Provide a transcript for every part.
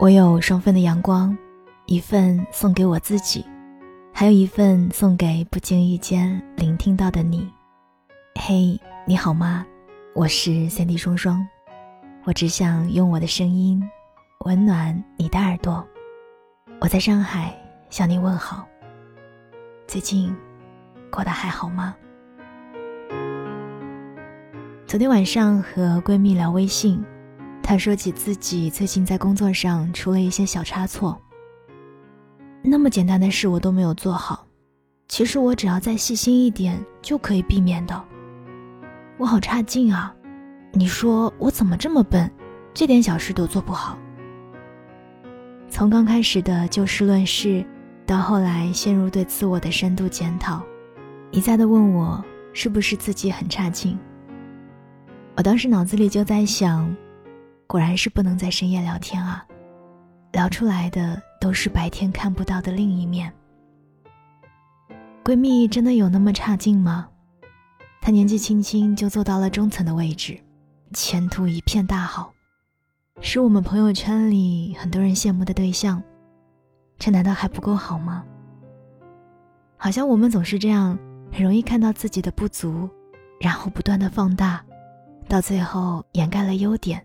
我有双份的阳光，一份送给我自己，还有一份送给不经意间聆听到的你。嘿，你好吗？我是三 D 双双，我只想用我的声音温暖你的耳朵。我在上海向你问好，最近过得还好吗？昨天晚上和闺蜜聊微信，他说起自己最近在工作上出了一些小差错。那么简单的事我都没有做好，其实我只要再细心一点就可以避免的。我好差劲啊！你说我怎么这么笨，这点小事都做不好？从刚开始的就事论事，到后来陷入对自我的深度检讨，一再的问我是不是自己很差劲。我当时脑子里就在想，果然是不能在深夜聊天啊，聊出来的都是白天看不到的另一面。闺蜜真的有那么差劲吗？她年纪轻轻就做到了中层的位置，前途一片大好，是我们朋友圈里很多人羡慕的对象。这难道还不够好吗？好像我们总是这样，很容易看到自己的不足，然后不断的放大。到最后掩盖了优点，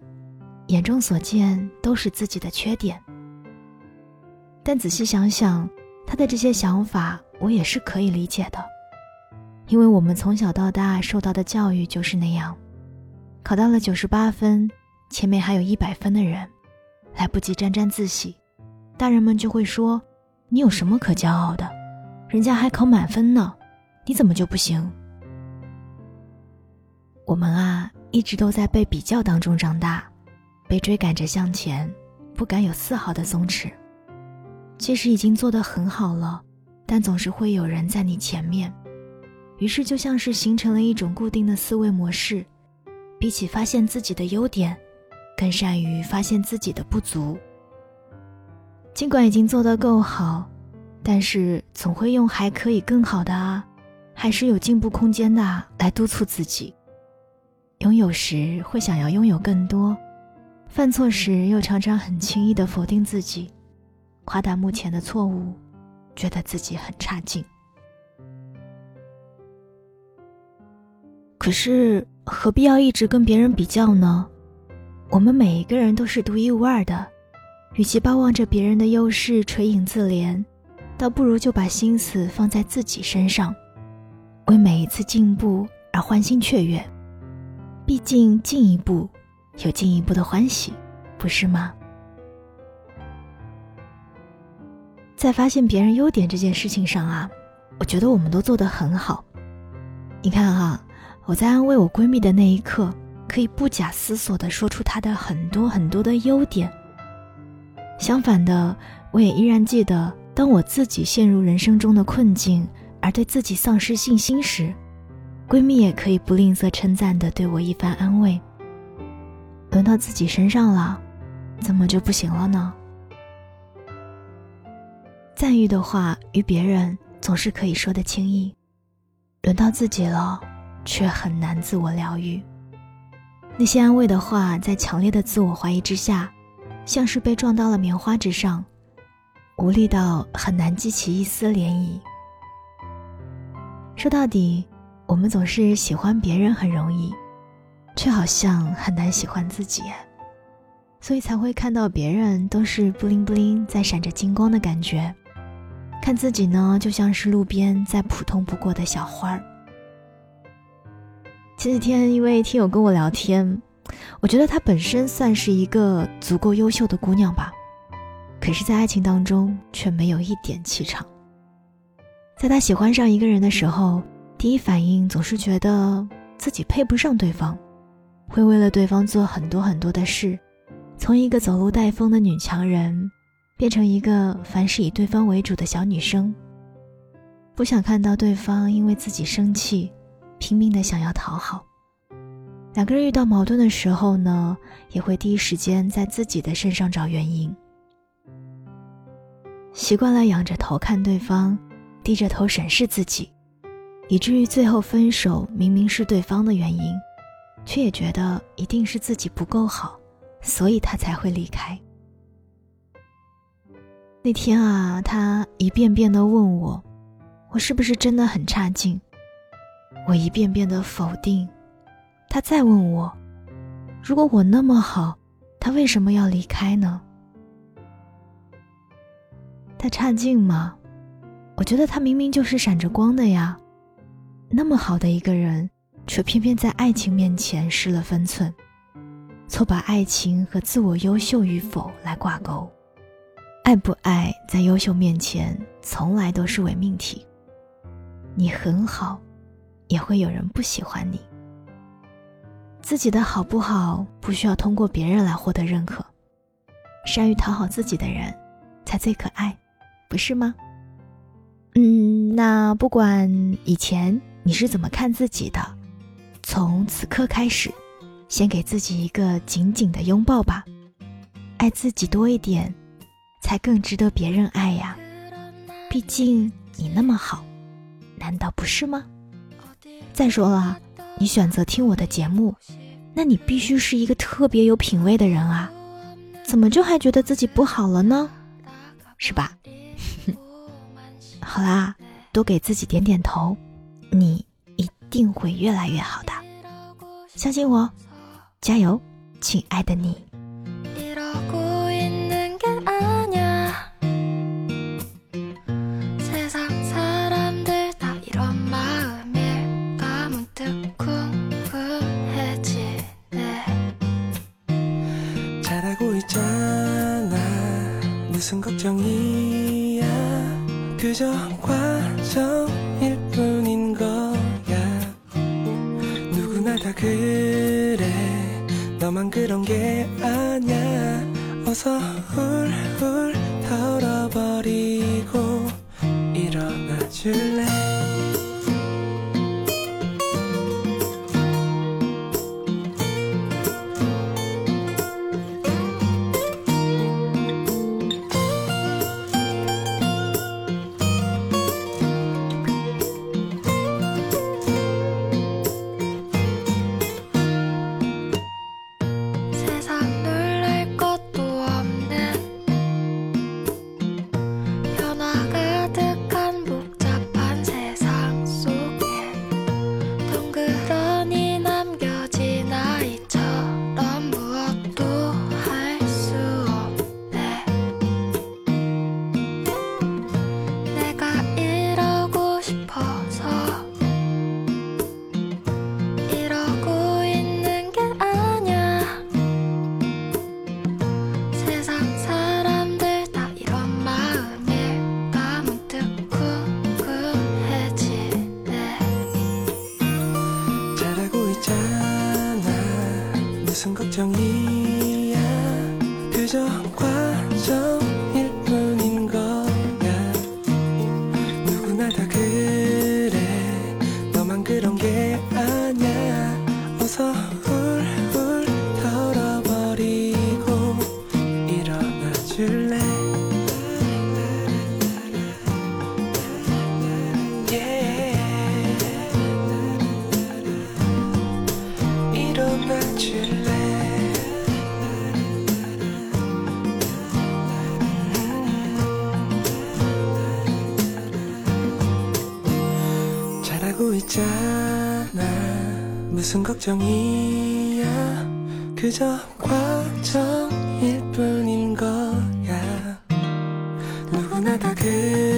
眼中所见都是自己的缺点。但仔细想想，他的这些想法我也是可以理解的，因为我们从小到大受到的教育就是那样：考到了九十八分，前面还有一百分的人，来不及沾沾自喜，大人们就会说：“你有什么可骄傲的？人家还考满分呢，你怎么就不行？”我们啊。一直都在被比较当中长大，被追赶着向前，不敢有丝毫的松弛。即使已经做得很好了，但总是会有人在你前面，于是就像是形成了一种固定的思维模式。比起发现自己的优点，更善于发现自己的不足。尽管已经做得够好，但是总会用“还可以更好的啊，还是有进步空间的”来督促自己。拥有时会想要拥有更多，犯错时又常常很轻易的否定自己，夸大目前的错误，觉得自己很差劲。可是何必要一直跟别人比较呢？我们每一个人都是独一无二的，与其巴望着别人的优势垂影自怜，倒不如就把心思放在自己身上，为每一次进步而欢欣雀跃。毕竟进一步，有进一步的欢喜，不是吗？在发现别人优点这件事情上啊，我觉得我们都做得很好。你看哈，我在安慰我闺蜜的那一刻，可以不假思索的说出她的很多很多的优点。相反的，我也依然记得，当我自己陷入人生中的困境，而对自己丧失信心时。闺蜜也可以不吝啬称赞的对我一番安慰。轮到自己身上了，怎么就不行了呢？赞誉的话与别人总是可以说的轻易，轮到自己了，却很难自我疗愈。那些安慰的话，在强烈的自我怀疑之下，像是被撞到了棉花之上，无力到很难激起一丝涟漪。说到底。我们总是喜欢别人很容易，却好像很难喜欢自己，所以才会看到别人都是布灵布灵在闪着金光的感觉，看自己呢就像是路边再普通不过的小花儿。前几天一位听友跟我聊天，我觉得她本身算是一个足够优秀的姑娘吧，可是，在爱情当中却没有一点气场。在她喜欢上一个人的时候。第一反应总是觉得自己配不上对方，会为了对方做很多很多的事，从一个走路带风的女强人，变成一个凡事以对方为主的小女生。不想看到对方因为自己生气，拼命的想要讨好。两个人遇到矛盾的时候呢，也会第一时间在自己的身上找原因。习惯了仰着头看对方，低着头审视自己。以至于最后分手，明明是对方的原因，却也觉得一定是自己不够好，所以他才会离开。那天啊，他一遍遍的问我，我是不是真的很差劲？我一遍遍的否定。他再问我，如果我那么好，他为什么要离开呢？他差劲吗？我觉得他明明就是闪着光的呀，那么好的一个人，却偏偏在爱情面前失了分寸，错把爱情和自我优秀与否来挂钩。爱不爱，在优秀面前从来都是伪命题。你很好，也会有人不喜欢你。自己的好不好，不需要通过别人来获得认可。善于讨好自己的人，才最可爱，不是吗？嗯，那不管以前你是怎么看自己的，从此刻开始，先给自己一个紧紧的拥抱吧。爱自己多一点。才更值得别人爱呀！毕竟你那么好，难道不是吗？再说了，你选择听我的节目，那你必须是一个特别有品味的人啊！怎么就还觉得自己不好了呢？是吧？好啦，多给自己点点头，你一定会越来越好的，相信我，加油，亲爱的你。 무슨 걱정이야 그저 다 그래. 너만 그런 게 아냐 어서 훌훌 털어버리고 일어나 줄래 무슨 걱정이야. 그저 과정일 뿐인 거야. 누구나 다 그래. 너만 그런 게 아냐 어서 훌 무슨 걱정이야 그저 과정일 뿐인 거야 누구나 다 그.